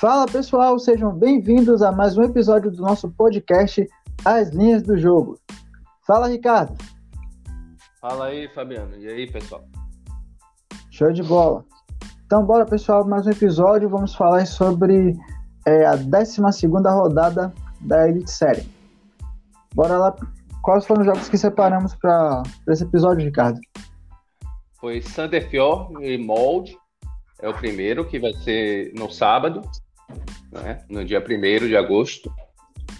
Fala pessoal, sejam bem-vindos a mais um episódio do nosso podcast As Linhas do Jogo. Fala Ricardo. Fala aí, Fabiano. E aí, pessoal? Show de bola. Então, bora pessoal, mais um episódio. Vamos falar sobre é, a 12 rodada da Elite Série. Bora lá. Quais foram os jogos que separamos para esse episódio, Ricardo? Foi Sandefjord e Mold. É o primeiro, que vai ser no sábado, né? no dia 1 de agosto.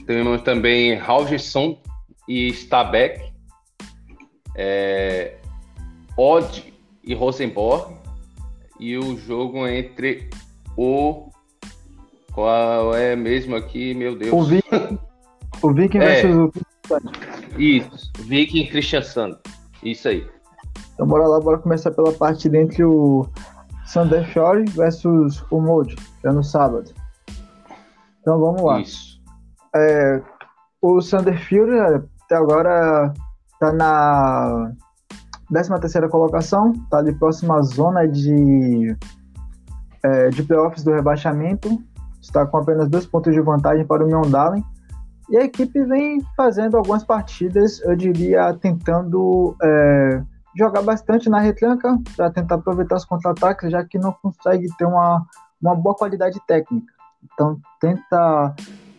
Temos também Haugesson e Stabæk. É, Odd e Rosenborg. E o jogo entre o. Qual é mesmo aqui, meu Deus? O Viking, o Viking é, versus o Isso, Viking e Christian Sand. Isso aí. Então bora lá, bora começar pela parte entre o Sandefjord versus o que é no sábado. Então vamos lá. Isso. É, o Sandefjord até agora está na 13 terceira colocação, está ali próximo à zona de, é, de playoffs do rebaixamento, está com apenas dois pontos de vantagem para o Mjøndalen. E a equipe vem fazendo algumas partidas, eu diria, tentando é, jogar bastante na retranca para tentar aproveitar os contra-ataques, já que não consegue ter uma, uma boa qualidade técnica. Então, tenta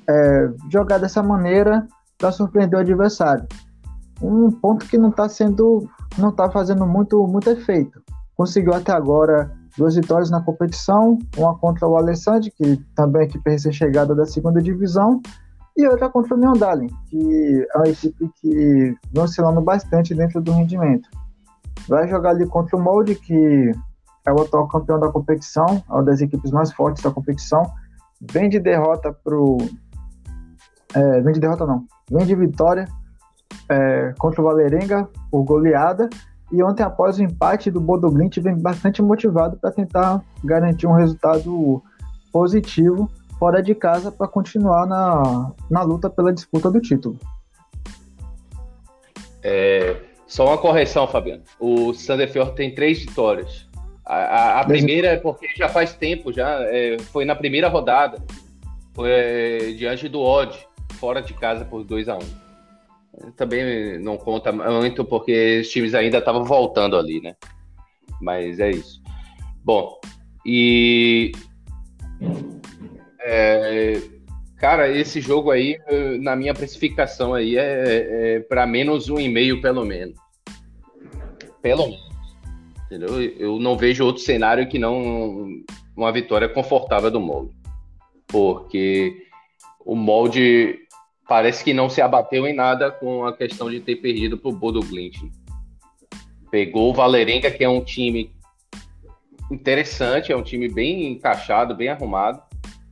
é, jogar dessa maneira para surpreender o adversário. Um ponto que não está sendo, não está fazendo muito, muito efeito. Conseguiu até agora duas vitórias na competição, uma contra o Alessandro, que também é equipe recém-chegada da segunda divisão, e outra contra o Neondalen, que é uma equipe que vem oscilando bastante dentro do rendimento. Vai jogar ali contra o Molde, que é o atual campeão da competição, é uma das equipes mais fortes da competição. Vem de derrota pro. É, vem de derrota não. Vem de vitória é, contra o Valerenga por goleada. E ontem, após o empate do Bodo Glint, vem bastante motivado para tentar garantir um resultado positivo fora de casa para continuar na, na luta pela disputa do título. É, só uma correção, Fabiano. O Sandefjord tem três vitórias. A, a, a primeira é porque já faz tempo, já é, foi na primeira rodada. Foi é, diante do Odd, fora de casa por 2 a 1 um. Também não conta muito porque os times ainda estavam voltando ali, né? Mas é isso. Bom, e. É, Cara, esse jogo aí, na minha precificação aí, é, é para menos um e meio, pelo menos. Pelo menos. Entendeu? Eu não vejo outro cenário que não uma vitória confortável do molde. Porque o molde parece que não se abateu em nada com a questão de ter perdido para o Bodo Glint. Pegou o Valerenga, que é um time interessante, é um time bem encaixado, bem arrumado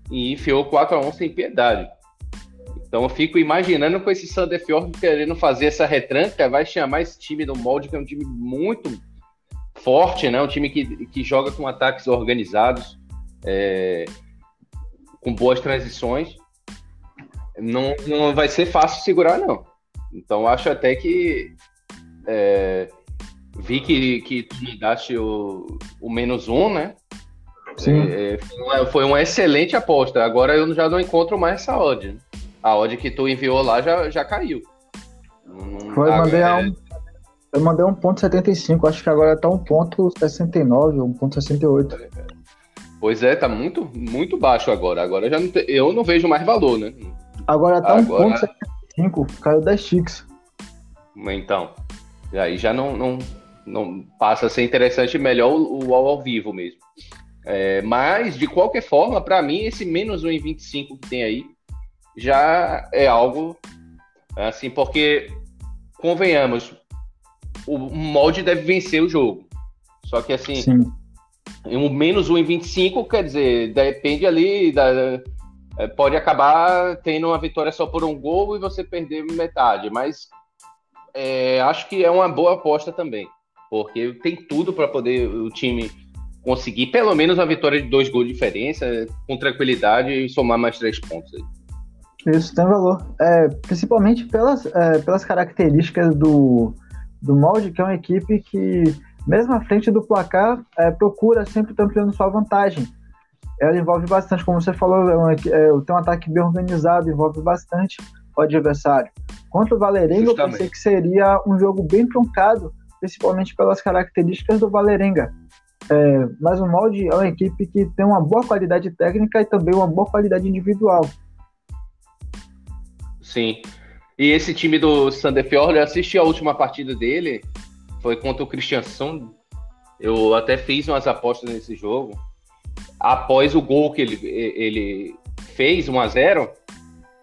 e enfiou 4 a 1 sem piedade. Então eu fico imaginando com esse Sandefjord querendo fazer essa retranca, vai chamar esse time do molde, que é um time muito forte, né? Um time que, que joga com ataques organizados, é, com boas transições. Não, não vai ser fácil segurar, não. Então acho até que é, vi que, que tu me daste o, o menos um, né? Sim. É, foi, uma, foi, uma, excelente aposta. Agora eu já não encontro mais essa odd. A odd que tu enviou lá já, já caiu. Foi, mandei é... um, eu mandei 1.75, acho que agora tá 1.69 1.68. Pois é, tá muito, muito baixo agora. Agora já não te, eu não vejo mais valor, né? Agora tá agora... 1.75, caiu 10 ticks. Então, aí já não, não, não passa a ser interessante, melhor o, o ao vivo mesmo. É, mas, de qualquer forma, para mim, esse menos 1,25 que tem aí já é algo assim, porque, convenhamos, o molde deve vencer o jogo. Só que, assim, Sim. um menos 1,25 quer dizer, depende ali da. É, pode acabar tendo uma vitória só por um gol e você perder metade, mas é, acho que é uma boa aposta também, porque tem tudo para poder o time conseguir pelo menos uma vitória de dois gols de diferença, com tranquilidade e somar mais três pontos aí. Isso tem valor. É, principalmente pelas, é, pelas características do, do molde, que é uma equipe que, mesmo à frente do placar, é, procura sempre estar ampliando sua vantagem. ela envolve bastante, como você falou, é, um, é, tem um ataque bem organizado, envolve bastante o adversário. Contra o Valerenga, Justamente. eu pensei que seria um jogo bem truncado, principalmente pelas características do Valerenga. É, mas o molde é uma equipe que tem uma boa qualidade técnica e também uma boa qualidade individual. Sim. E esse time do Sandefjord, eu assisti a última partida dele, foi contra o Christiansson. Eu até fiz umas apostas nesse jogo. Após o gol que ele, ele fez, 1 a 0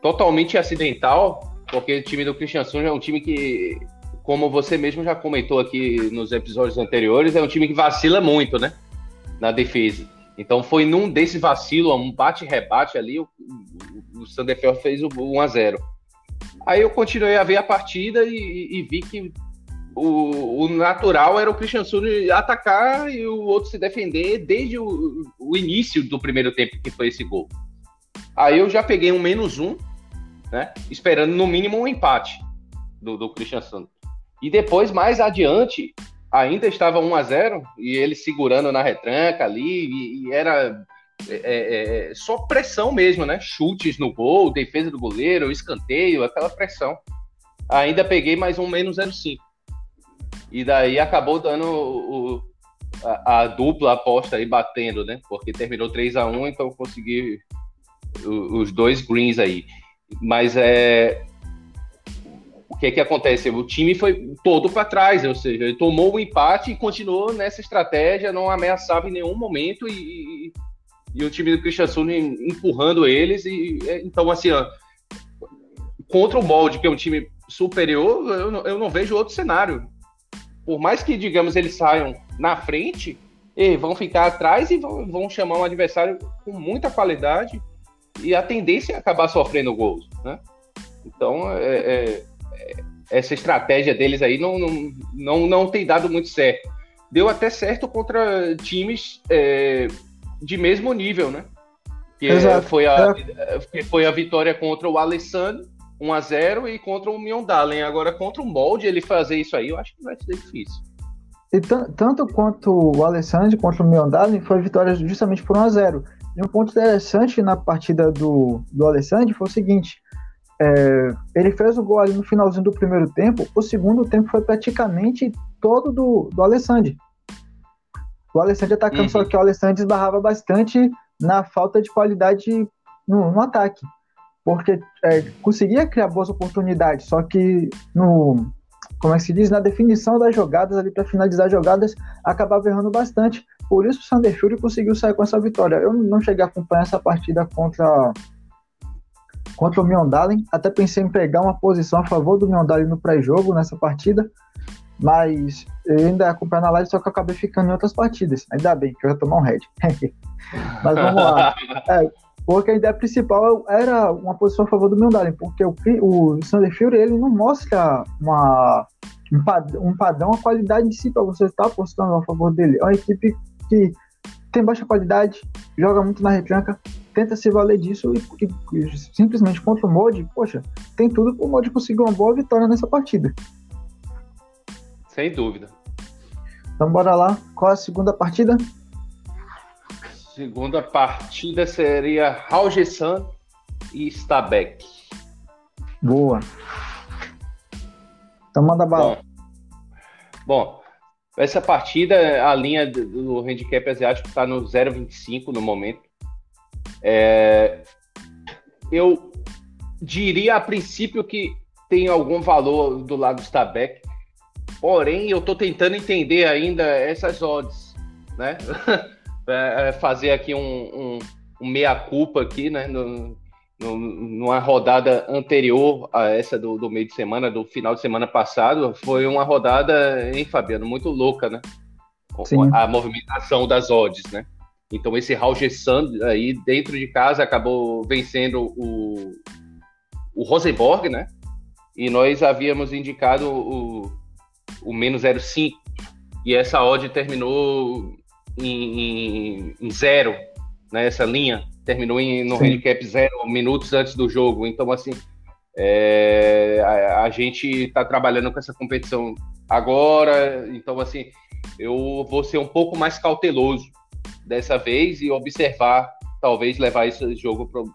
totalmente acidental, porque o time do Christiansson é um time que como você mesmo já comentou aqui nos episódios anteriores, é um time que vacila muito, né? Na defesa. Então foi num desse vacilo, um bate-rebate ali, o, o, o fez o 1x0. Aí eu continuei a ver a partida e, e vi que o, o, natural era o Christian Sul atacar e o outro se defender desde o, o, início do primeiro tempo, que foi esse gol. Aí eu já peguei um menos um, né? Esperando no mínimo um empate do, do Christian Sul. E depois, mais adiante, ainda estava 1 a 0 e ele segurando na retranca ali, e, e era é, é, é, só pressão mesmo, né? Chutes no gol, defesa do goleiro, escanteio, aquela pressão. Ainda peguei mais um menos 0,5. E daí acabou dando o, a, a, dupla aposta aí batendo, né? Porque terminou 3 a 1 então consegui os dois greens aí. Mas é, o que é que acontece? O time foi todo para trás, ou seja, ele tomou o um empate e continuou nessa estratégia, não ameaçava em nenhum momento e, e, e o time do Christian Sul empurrando eles e é, então assim, ó, contra o molde que é um time superior, eu não, eu não vejo outro cenário. Por mais que digamos eles saiam na frente, eles vão ficar atrás e vão, vão chamar um adversário com muita qualidade e a tendência é acabar sofrendo gols, né? Então é, é essa estratégia deles aí não, não, não, não tem dado muito certo. Deu até certo contra times é, de mesmo nível, né? Que Exato. foi a, é. foi a vitória contra o Alessandro, 1 a 0 e contra o Miondalen. Agora, contra o Molde, ele fazer isso aí, eu acho que vai ser difícil. E tanto quanto o Alessandro contra o Miondalen, foi vitória justamente por 1 a 0 E um ponto interessante na partida do, do Alessandro foi o seguinte: é, ele fez o gol ali no finalzinho do primeiro tempo. O segundo tempo foi praticamente todo do, do Alessandro. O Alessandro atacando, uhum. só que o Alessandro esbarrava bastante na falta de qualidade no, no ataque. Porque é, conseguia criar boas oportunidades, só que no. Como é que se diz? Na definição das jogadas, ali para finalizar jogadas, acabava errando bastante. Por isso o Sander Fury conseguiu sair com essa vitória. Eu não cheguei a acompanhar essa partida contra contra o Miondalen. Até pensei em pegar uma posição a favor do Miondalen no pré-jogo nessa partida, mas eu ainda acompanhei na live, só que eu acabei ficando em outras partidas. Ainda bem que eu ia tomar um head. mas vamos lá. É, porque a ideia principal era uma posição a favor do Miondalen, porque o, o Fury ele não mostra uma, um, padrão, um padrão, a qualidade em si para você estar apostando a favor dele. É uma equipe que tem baixa qualidade, joga muito na retranca, tenta se valer disso e, e, e simplesmente contra o Mod, poxa, tem tudo para o Mod conseguir uma boa vitória nessa partida. Sem dúvida. Então bora lá, qual a segunda partida? Segunda partida seria Raugesan e Stabek. Boa. Então manda bala. Bom, bom, essa partida, a linha do handicap asiático está no 0,25 no momento. É, eu diria a princípio que tem algum valor do lado do Stabek, porém eu estou tentando entender ainda essas odds, né? É, é, fazer aqui um, um, um meia-culpa aqui, né? No, no, numa rodada anterior a essa do, do, meio de semana, do final de semana passado, foi uma rodada, hein, Fabiano, muito louca, né? Sim. A movimentação das odds, né? Então esse Raul Sand aí dentro de casa acabou vencendo o, o Rosenborg, né? E nós havíamos indicado o, o menos 0,5 e essa odd terminou em, em, em, zero, né? Essa linha terminou em, no Sim. handicap zero minutos antes do jogo. Então assim é, a, a gente está trabalhando com essa competição agora, então assim eu vou ser um pouco mais cauteloso dessa vez e observar talvez levar esse jogo pro,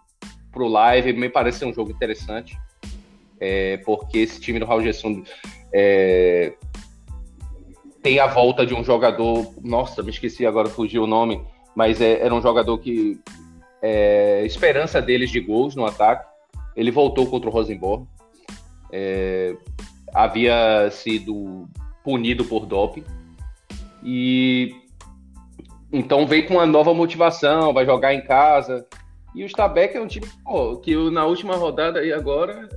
pro live, me parece ser um jogo interessante, é, porque esse time do Raul Gesson é, tem a volta de um jogador, nossa, me esqueci agora, fugiu o nome, mas é, era um jogador que é, esperança deles de gols no ataque, ele voltou contra o Rosenborg, é, havia sido punido por doping, e então veio com uma nova motivação, vai jogar em casa. E o Stabæk é um time pô, que na última rodada e agora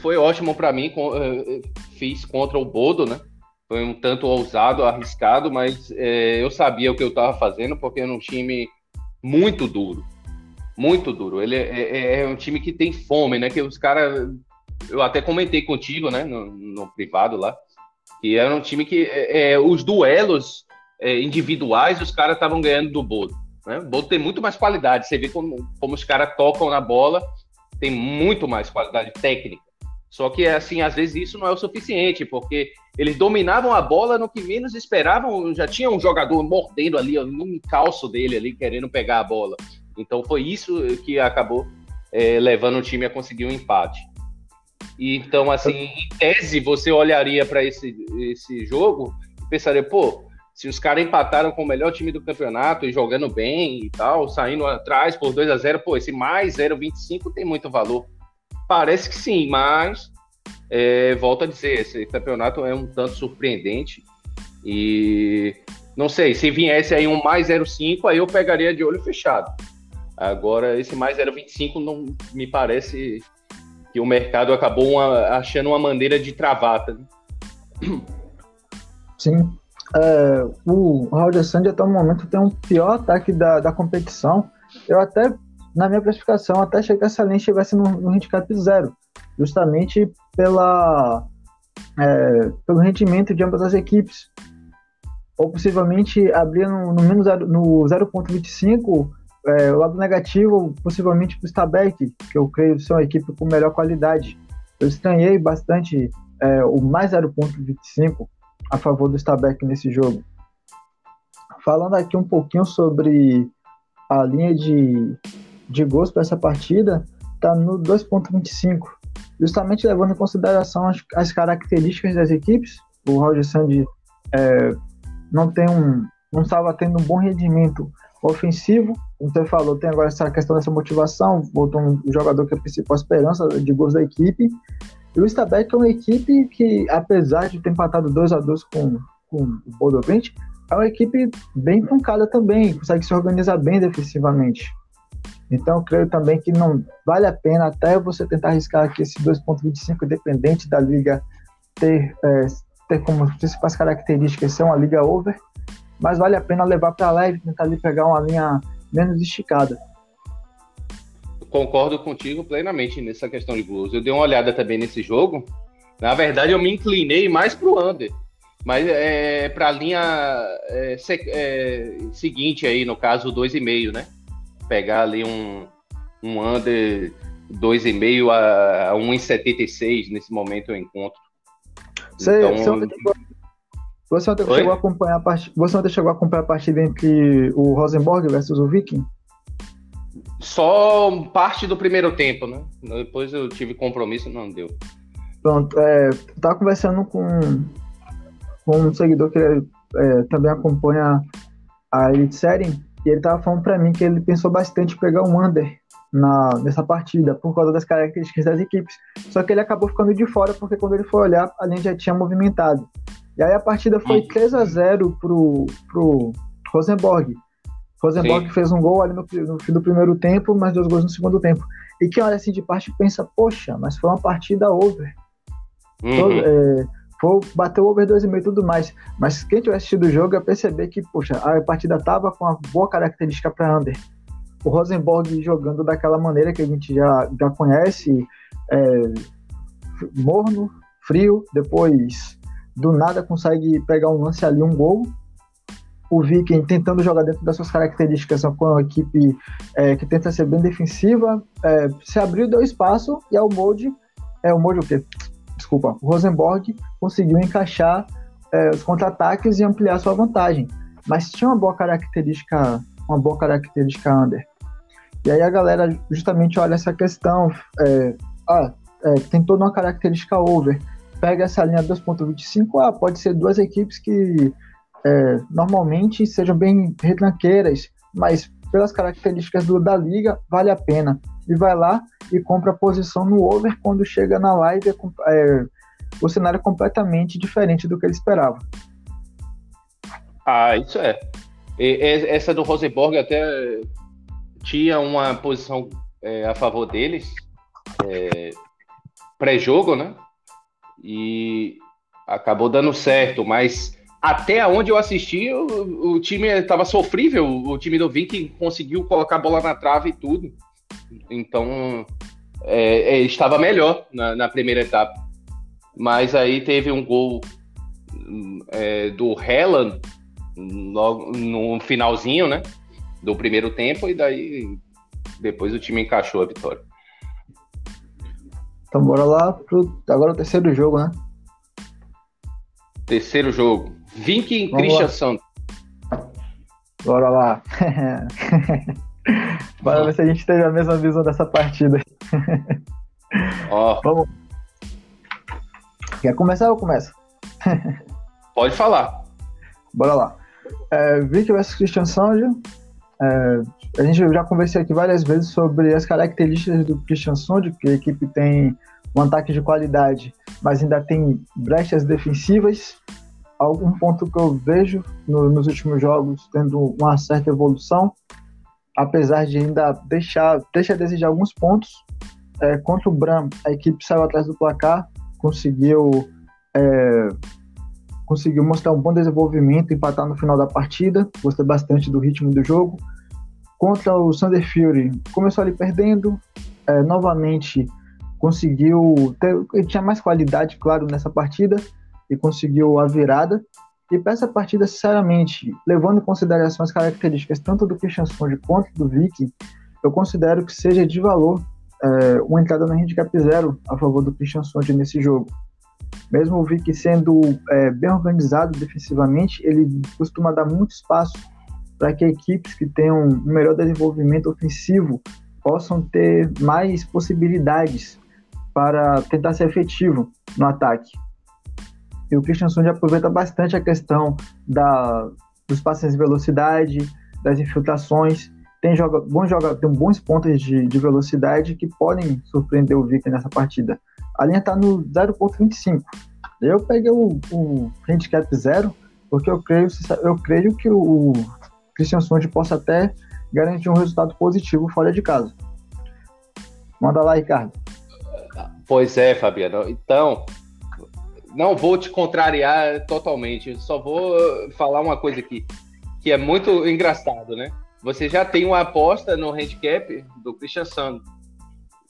foi ótimo para mim. Eh, fiz contra o Bodo, né? Foi um tanto ousado, arriscado, mas é, eu sabia o que eu estava fazendo porque era um time muito duro, muito duro. Ele é, é, é um time que tem fome, né? Que os caras, eu até comentei contigo, né? No, no privado lá, que era um time que é, é os duelos é, individuais, os caras estavam ganhando do Bodo. Né? O Bodo tem muito mais qualidade. Você vê como, como os caras tocam na bola, tem muito mais qualidade técnica. Só que, assim, às vezes isso não é o suficiente, porque eles dominavam a bola no que menos esperavam. Já tinha um jogador mordendo ali, um calço dele ali, querendo pegar a bola. Então foi isso que acabou é, levando o time a conseguir um empate. E, então, assim, em tese, você olharia para esse, esse jogo e pensaria, pô, se os caras empataram com o melhor time do campeonato e jogando bem e tal, saindo atrás por 2 a 0 pô, esse mais 0,25 tem muito valor. Parece que sim, mas é, a dizer, esse campeonato é um tanto surpreendente e não sei, se viesse aí um mais 0,5, aí eu pegaria de olho fechado. Agora, esse mais 0,25 não me parece que o mercado acabou uma, achando uma maneira de travar. Tá? Sim, é, o Roger Sandy até o momento tem um pior ataque da, da competição. Eu até, na minha classificação, até achei que essa linha estivesse no, no handicap zero, justamente pela, é, pelo rendimento de ambas as equipes. Ou possivelmente abrir no, no menos no 0.25 é, o lado negativo, possivelmente para o Stabæk, que eu creio ser uma equipe com melhor qualidade. Eu estranhei bastante é, o mais 0.25 a favor do Stabæk nesse jogo. Falando aqui um pouquinho sobre a linha de, de gols para essa partida, está no 2.25, justamente levando em consideração as, as, características das equipes. O Roger Sandy é, não tem um não estava tendo um bom rendimento ofensivo, você falou, tem agora essa questão dessa motivação, voltou um jogador que é a principal esperança de gols da equipe, e o Stabæk é uma equipe que, apesar de ter empatado 2 a 2 com, com o Bodo é uma equipe bem pancada também, consegue se organizar bem defensivamente. Então, creio também que não vale a pena até você tentar arriscar aqui esse 2.25, independente da liga ter, é, ter como principais características ser uma liga over, mas vale a pena levar para lá e tentar ali pegar uma linha menos esticada concordo contigo plenamente nessa questão de Blues. Eu dei uma olhada também nesse jogo. Na verdade, eu me inclinei mais pro under. Mas é para a linha é, é, seguinte aí, no caso, 2,5, né? Pegar ali um, um under 2,5 a, a 1,76 nesse momento eu encontro. Você, então, você ontem, você ontem chegou a acompanhar a partida, você ontem chegou a acompanhar a partida entre o Rosenborg versus o Viking? Só parte do primeiro tempo, né? Depois eu tive compromisso, não deu. Pronto, é, tava conversando com, com um seguidor que é, também acompanha a Elite Série e ele tava falando para mim que ele pensou bastante em pegar um under na, nessa partida, por causa das características das equipes. Só que ele acabou ficando de fora, porque quando ele foi olhar, a linha já tinha movimentado. E aí a partida foi hum. 3 a 0 pro, pro Rosenborg. Rosenborg Sim. fez um gol ali no, no, fim do primeiro tempo, mais dois gols no segundo tempo. E quem olha assim de parte pensa, poxa, mas foi uma partida over. Uhum. Todo, é, foi, bateu over 2,5 e tudo mais. Mas quem tiver assistido o jogo ia perceber que, poxa, a partida tava com uma boa característica para under. O Rosenborg jogando daquela maneira que a gente já, já conhece, é, morno, frio, depois do nada consegue pegar um lance ali, um gol, o Viking tentando jogar dentro das suas características com uma equipe é, que tenta ser bem defensiva, é, se abriu, deu espaço e o Molde, é o Molde o quê? Desculpa, o Rosenborg conseguiu encaixar é, os contra-ataques e ampliar sua vantagem. Mas tinha uma boa característica, uma boa característica under. E aí a galera justamente olha essa questão, é, ah, é, tem toda uma característica over, pega essa linha 2.25, ah, pode ser duas equipes que é, normalmente sejam bem retranqueiras, mas pelas características do, da liga, vale a pena. E vai lá e compra a posição no over quando chega na live, é, é o cenário é completamente diferente do que ele esperava. Ah, isso é. E, essa do Rosenborg até tinha uma posição é, a favor deles, é, pré-jogo, né? E acabou dando certo, mas até onde eu assisti, o, o time estava sofrível. O time do Viking conseguiu colocar a bola na trave e tudo. Então, é, é, estava melhor na, na, primeira etapa. Mas aí teve um gol é, do Helland logo no finalzinho, né? Do primeiro tempo, e daí depois o time encaixou a vitória. Então bora lá pro. Agora o terceiro jogo, né? Terceiro jogo. Viking Christian Santos. Bora lá. Bora ver se a gente teve a mesma visão dessa partida. Ó. Vamos. Quer começar ou começa? Pode falar. Bora lá. É, Vicky vs Christian Sonja. É, a gente já conversei aqui várias vezes sobre as características do Christian Sonja, que a equipe tem um ataque de qualidade, mas ainda tem brechas defensivas algum ponto que eu vejo no, nos últimos jogos tendo uma certa evolução, apesar de ainda deixar, deixa a desejar alguns pontos. É, contra o Bram, a equipe saiu atrás do placar, conseguiu é, conseguiu mostrar um bom desenvolvimento, empatar no final da partida. Gostei bastante do ritmo do jogo. Contra o Thunder Fury, começou ali perdendo, é, novamente conseguiu ter, tinha mais qualidade, claro, nessa partida, e conseguiu a virada. E para essa partida, sinceramente, levando em consideração as características tanto do Christian Sponge quanto do Vicky, eu considero que seja de valor é, uma entrada no handicap zero a favor do Christian Sponge nesse jogo. Mesmo o Vicky sendo é, bem organizado defensivamente, ele costuma dar muito espaço para que equipes que tenham um melhor desenvolvimento ofensivo possam ter mais possibilidades para tentar ser efetivo no ataque. E o Christian Sund aproveita bastante a questão da, dos passes de velocidade, das infiltrações. Tem, joga, bons joga, tem bons pontos de, de velocidade que podem surpreender o Victor nessa partida. A linha está no 0.25. Eu peguei o, o handicap zero, porque eu creio, eu creio que o Christian Sund possa até garantir um resultado positivo fora de casa. Manda lá, Ricardo. Pois é, Fabiano. Então, não vou te contrariar totalmente, só vou falar uma coisa aqui, que é muito engraçado, né? Você já tem uma aposta no handicap do Christian Sando.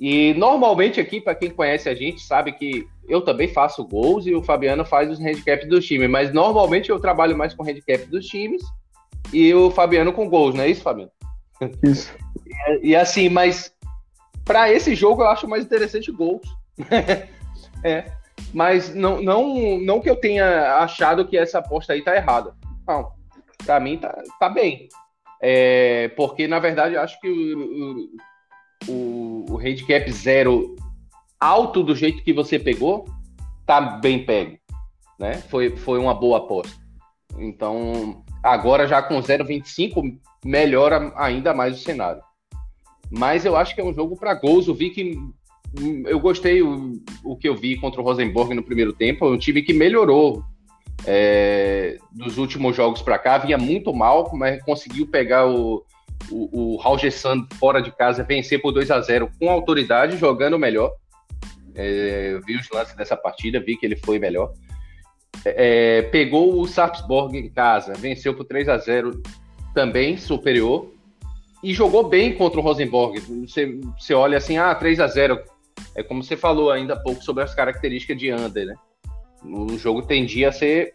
E normalmente aqui, para quem conhece a gente, sabe que eu também faço gols e o Fabiano faz os handicaps do time, mas normalmente eu trabalho mais com handicap dos times e o Fabiano com gols, não é isso, Fabiano? Isso. E, e assim, mas para esse jogo eu acho mais interessante gols. é. Mas não, não, não que eu tenha achado que essa aposta aí tá errada. Não. Para mim tá, tá bem. É, porque, na verdade, eu acho que o, o, o handicap zero alto do jeito que você pegou, tá bem pego. Né? Foi, foi uma boa aposta. Então, agora já com 0,25, melhora ainda mais o cenário. Mas eu acho que é um jogo para gols. O Viking eu gostei o, o que eu vi contra o Rosenborg no primeiro tempo. É um time que melhorou é, dos últimos jogos para cá. Vinha muito mal, mas conseguiu pegar o, o, o Sand fora de casa, vencer por 2 a 0 com autoridade, jogando melhor. É, vi os lances dessa partida, vi que ele foi melhor. É, pegou o Sarpsborg em casa, venceu por 3 a 0 também superior. E jogou bem contra o Rosenborg. Você, você olha assim, ah, 3 a 0 é como você falou ainda há pouco sobre as características de Under, né? O jogo tendia a ser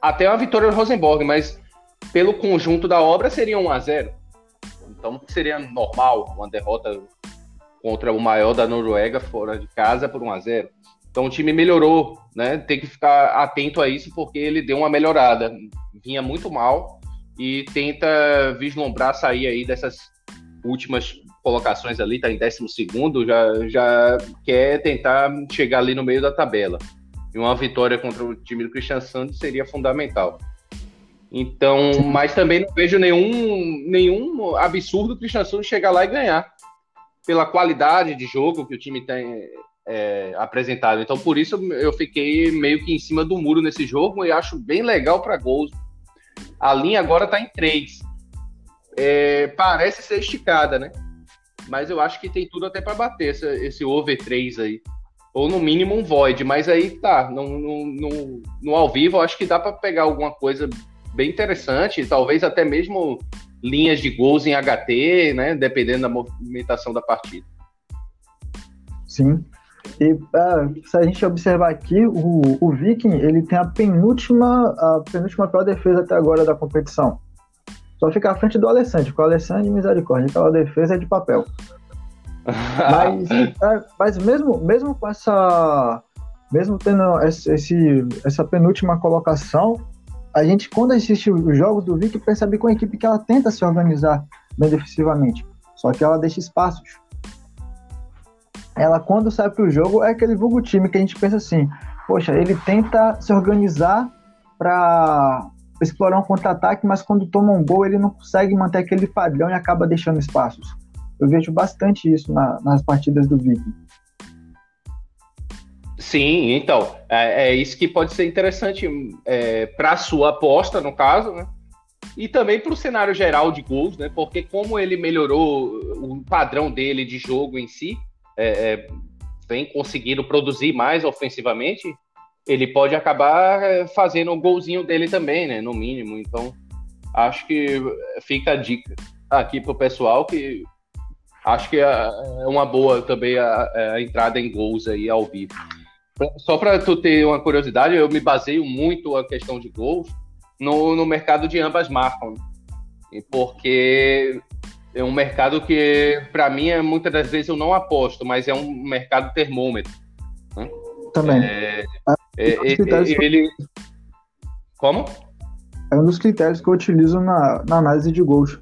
até uma vitória do Rosenborg, mas pelo conjunto da obra seria 1 a 0 Então seria normal uma derrota contra o maior da Noruega fora de casa por 1 a 0 Então o time melhorou, né? Tem que ficar atento a isso porque ele deu uma melhorada. Vinha muito mal e tenta vislumbrar sair aí dessas últimas colocações ali, está em 12 já, já quer tentar chegar ali no meio da tabela. E uma vitória contra o time do Christian Santos seria fundamental. Então, mas também não vejo nenhum, nenhum absurdo o Christian Santos chegar lá e ganhar. Pela qualidade de jogo que o time tem é, apresentado. Então, por isso eu fiquei meio que em cima do muro nesse jogo e acho bem legal para gols. A linha agora está em 3. É, parece ser esticada, né? Mas eu acho que tem tudo até para bater esse, over 3 aí. Ou no mínimo um void. Mas aí tá, no, no, no, no ao vivo eu acho que dá para pegar alguma coisa bem interessante. Talvez até mesmo linhas de gols em HT, né? Dependendo da movimentação da partida. Sim. E uh, se a gente observar aqui, o, o Viking ele tem a penúltima, a penúltima pior defesa até agora da competição. Só fica à frente do Alessandro, com o Alessandro e misericórdia. Aquela defesa é de papel. mas, é, mas mesmo, mesmo com essa. Mesmo tendo esse, essa penúltima colocação, a gente, quando assiste os jogos do Vic, percebe com a equipe que ela tenta se organizar bem defensivamente. Só que ela deixa espaços. Ela, quando sai para o jogo, é aquele vulgo time que a gente pensa assim: poxa, ele tenta se organizar para explorar um contra-ataque, mas quando toma um gol ele não consegue manter aquele padrão e acaba deixando espaços. Eu vejo bastante isso na, nas partidas do Viking. Sim, então, é, é, isso que pode ser interessante é, para a sua aposta, no caso, né? E também para o cenário geral de gols, né? Porque como ele melhorou o padrão dele de jogo em si, é, é vem conseguindo produzir mais ofensivamente, ele pode acabar é, fazendo um golzinho dele também, né? No mínimo. Então, acho que fica a dica aqui pro pessoal que acho que é, é uma boa também a, a entrada em gols aí ao vivo. Só para tu ter uma curiosidade, eu me baseio muito a questão de gols no, no mercado de ambas marcas. Porque é um mercado que, para mim, é, muitas das vezes eu não aposto, mas é um mercado termômetro. Né? Também. É, é, é, ele. Como? É um dos critérios que eu utilizo na, na análise de gols.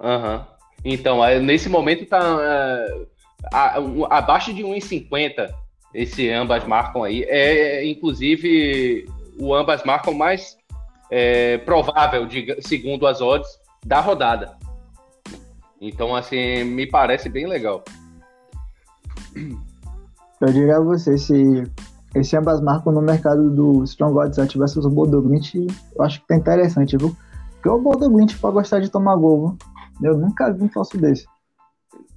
Uhum. Então, nesse momento tá uh, a, abaixo de 1,50 esse ambas marcam aí. É, inclusive, o ambas marcam mais é, provável, de, segundo as odds, da rodada. Então, assim, me parece bem legal. Eu diria a você, se esse ambas marcam no mercado do Strong Odds versus o Bodoglint, eu acho que tá interessante, viu? Porque o Bodoglint pode gostar de tomar gol, viu? Eu nunca vi um falso desse.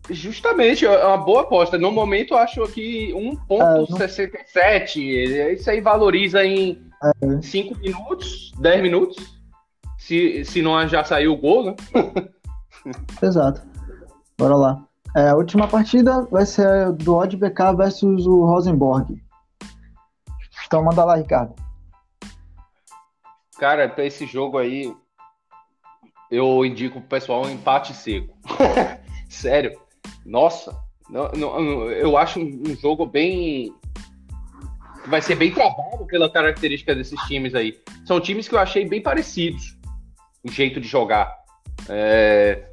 Justamente, é uma boa aposta. No momento, eu acho que 1,67. É, isso aí valoriza em 5 é. minutos, 10 minutos. Se, se não já saiu o gol, né? Exato. Bora lá. É, a última partida vai ser do Odd BK versus o Rosenborg. Então manda lá, Ricardo. Cara, pra esse jogo aí, eu indico pro pessoal um empate seco. Sério. Nossa, não, não, eu acho um jogo bem. Vai ser bem travado pela característica desses times aí. São times que eu achei bem parecidos. O jeito de jogar. É...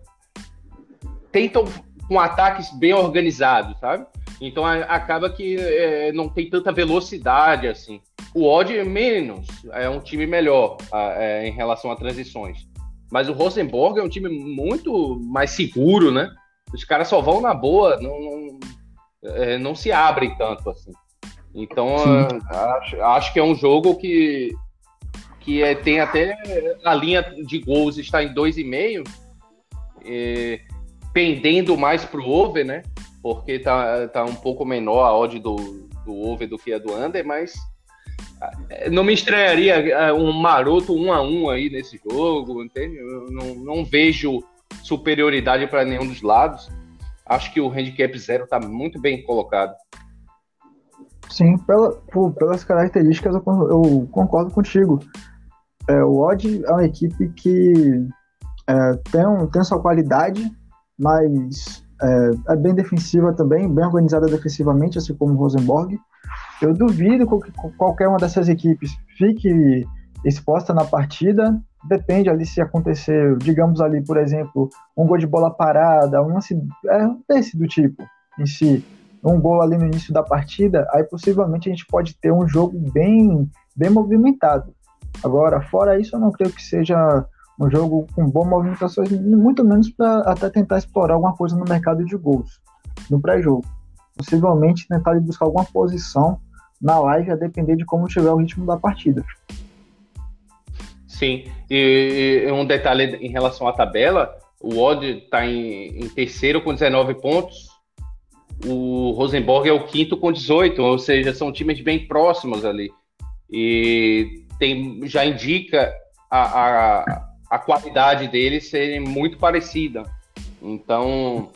Tentam com ataques bem organizados, sabe? Então a, acaba que é, não tem tanta velocidade assim. O Odd é menos, é um time melhor é, em relação a transições. Mas o Rosenborg é um time muito mais seguro, né? Os caras só vão na boa, não, não, é, não se abrem tanto assim. Então acho, acho que é um jogo que, que é, tem até a linha de gols está em 2,5, é, pendendo mais para o over, né? Porque tá, tá um pouco menor a odd do, do over do que a do under, mas é, não me estranharia é, um maroto um a um aí nesse jogo, entende? Eu não, não vejo superioridade para nenhum dos lados. Acho que o handicap zero está muito bem colocado. Sim, pela, por, pelas características eu, eu, concordo contigo. É, o Odd é uma equipe que é, tem, um, tem sua qualidade, mas é, é, bem defensiva também, bem organizada defensivamente, assim como o Rosenborg. Eu duvido que qualquer uma dessas equipes fique exposta na partida. Depende ali se acontecer, digamos ali, por exemplo, um gol de bola parada, um lance é, desse do tipo em si, um gol ali no início da partida, aí possivelmente a gente pode ter um jogo bem, bem movimentado. Agora, fora isso, eu não creio que seja um jogo com boas movimentações, muito menos para até tentar explorar alguma coisa no mercado de gols, no pré-jogo. Possivelmente tentar buscar alguma posição na live a depender de como tiver o ritmo da partida. Sim, e, e um detalhe em relação à tabela, o Odd está em, em, terceiro com 19 pontos, o Rosenborg é o quinto com 18, ou seja, são times bem próximos ali. E tem, já indica a, a, a qualidade deles serem muito parecida. Então,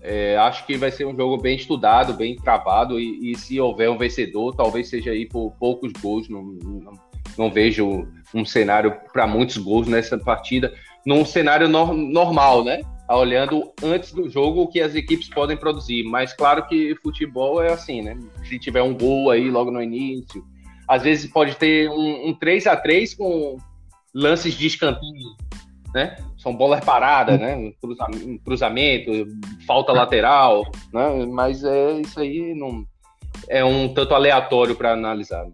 é, acho que vai ser um jogo bem estudado, bem travado, e, e se houver um vencedor, talvez seja aí por poucos gols. Não, não, não vejo um cenário para muitos gols nessa partida, num cenário no, normal, né? Olhando antes do jogo o que as equipes podem produzir. Mas claro que futebol é assim, né? Se tiver um gol aí logo no início, às vezes pode ter um, um 3 a 3 com lances de escanteio né? São bolas paradas, né? Um cruzamento, falta lateral, né? Mas é isso aí não é um tanto aleatório para analisar.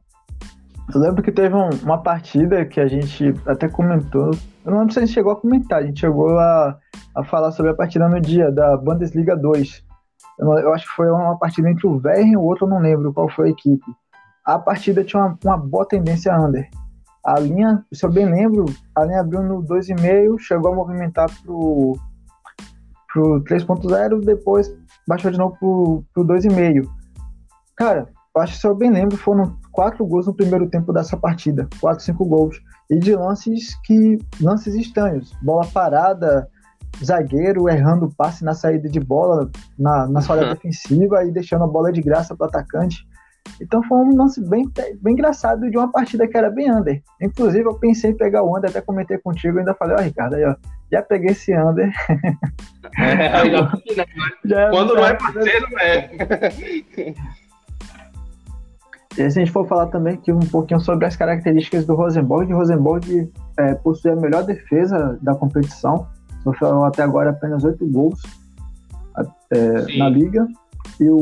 Eu lembro que teve um, uma partida que a gente até comentou. Eu não lembro se a gente chegou a comentar, a gente chegou a, a falar sobre a partida no dia da Bundesliga 2. Eu, não, eu acho que foi uma partida entre o Verren e o outro, eu não lembro qual foi a equipe. A partida tinha uma, uma boa tendência under. A linha, se eu bem lembro, a linha abriu no 2,5, chegou a movimentar pro, pro 3.0, depois baixou de novo pro, pro 2,5. Cara, eu acho que se eu bem lembro, foram quatro gols no primeiro tempo dessa partida. Quatro, cinco gols. E de lances que. lances estranhos. Bola parada, zagueiro errando passe na saída de bola, na, na área defensiva e deixando a bola de graça para o atacante. Então foi um lance bem, bem engraçado de uma partida que era bem under. Inclusive, eu pensei em pegar o under, até comentei contigo, ainda falei, ó, oh, Ricardo, aí, ó, já peguei esse under. É, já, já, Quando não é parceiro, é. E se a gente for falar também aqui um pouquinho sobre as características do Rosenborg, o Rosenborg é, possui a melhor defesa da competição, sofreu até agora apenas oito gols é, na liga, e o,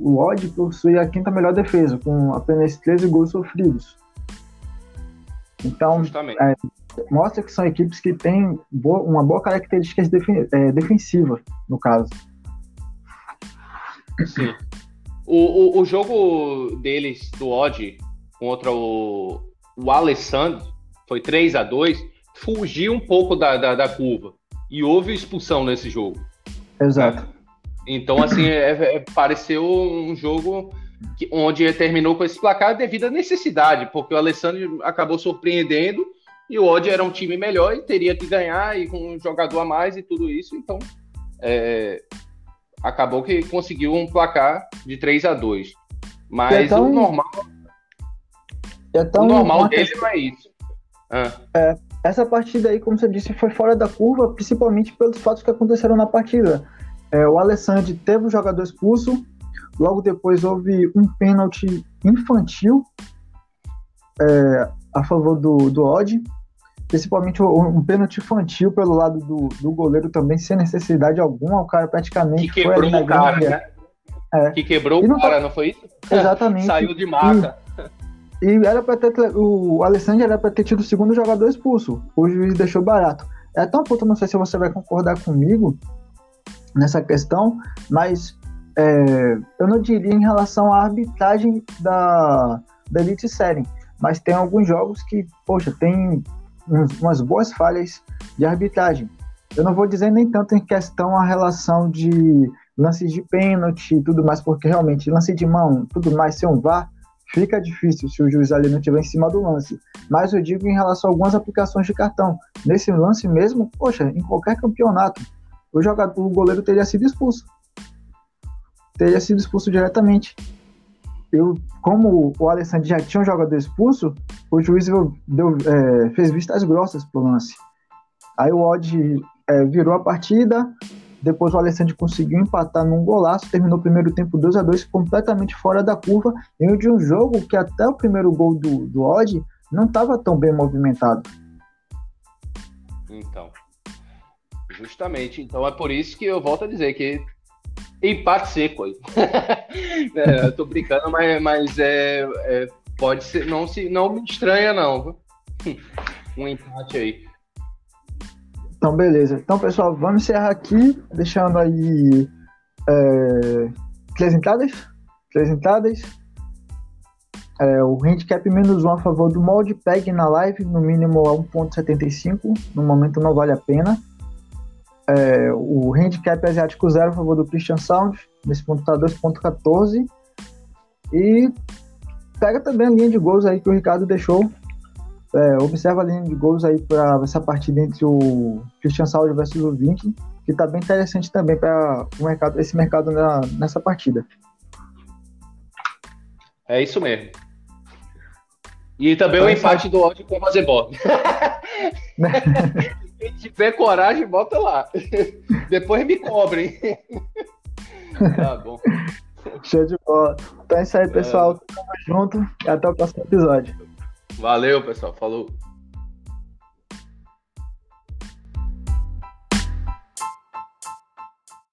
o Odd possui a quinta melhor defesa, com apenas 13 gols sofridos. Então, é, mostra que são equipes que têm boa, uma boa característica é, defensiva, no caso. Sim. O, o, o, jogo deles, do Odd, contra o, o Alessandro, foi 3 a 2 fugiu um pouco da, da, da curva. E houve expulsão nesse jogo. Exato. Então, assim, é, é, pareceu um jogo que, onde terminou com esse placar devido à necessidade, porque o Alessandro acabou surpreendendo e o Odd era um time melhor e teria que ganhar e com um jogador a mais e tudo isso. Então, é, acabou que conseguiu um placar de 3 a 2 Mas é tão... o normal, é tão o normal dele não é isso. Ah. É, essa partida aí, como você disse, foi fora da curva, principalmente pelos fatos que aconteceram na partida. É, o Alessandro teve o jogador expulso, logo depois houve um pênalti infantil é, a favor do, do Odd, principalmente um pênalti infantil pelo lado do, do goleiro também, sem necessidade alguma, o cara praticamente que quebrou foi o cara, né? É. Que quebrou o cara, não foi isso? Exatamente. Saiu de marca. E, e era para ter o Alessandro era para ter tido o segundo jogador expulso. O juiz deixou barato. É tão puto, não sei se você vai concordar comigo, nessa questão, mas é, eu não diria em relação à arbitragem da, da Elite Série, mas tem alguns jogos que, poxa, tem umas boas falhas de arbitragem. Eu não vou dizer nem tanto em questão a relação de lances de pênalti e tudo mais, porque realmente lance de mão, tudo mais, ser um VAR, fica difícil se o juiz ali não estiver em cima do lance. Mas eu digo em relação a algumas aplicações de cartão. Nesse lance mesmo, poxa, em qualquer campeonato, o jogador, o goleiro teria sido expulso. Teria sido expulso diretamente. Eu, como o Alessandro já tinha um jogador expulso, o juiz deu, é, fez vistas grossas pro lance. Aí o Odd é, virou a partida, depois o Alessandro conseguiu empatar num golaço, terminou o primeiro tempo 2 a 2 completamente fora da curva, em um jogo que até o primeiro gol do, do Odd não estava tão bem movimentado. Então, justamente. Então é por isso que eu volto a dizer que empate seco aí. é, tô brincando, mas, mas é, é, pode ser, não se não me estranha não. um empate aí. Então, beleza. Então, pessoal, vamos encerrar aqui, deixando aí é, três entradas. Três entradas. É, o handicap menos um a favor do molde peg na live, no mínimo a 1.75. No momento não vale a pena. É, o handicap asiático zero a favor do Christian Sound, nesse ponto tá 2.14. E pega também a linha de gols aí que o Ricardo deixou. É, observa a linha de gols aí para essa partida entre o Christian Sound versus o Vink, que tá bem interessante também para mercado, esse mercado na, nessa partida. É isso mesmo. E também então, o empate do ódio com o Rosenborg. Quem tiver coragem, bota lá. Depois me cobrem. tá bom. Show de bola. Então é isso aí, pessoal. É. Tamo junto e até o próximo episódio. Valeu, pessoal. Falou.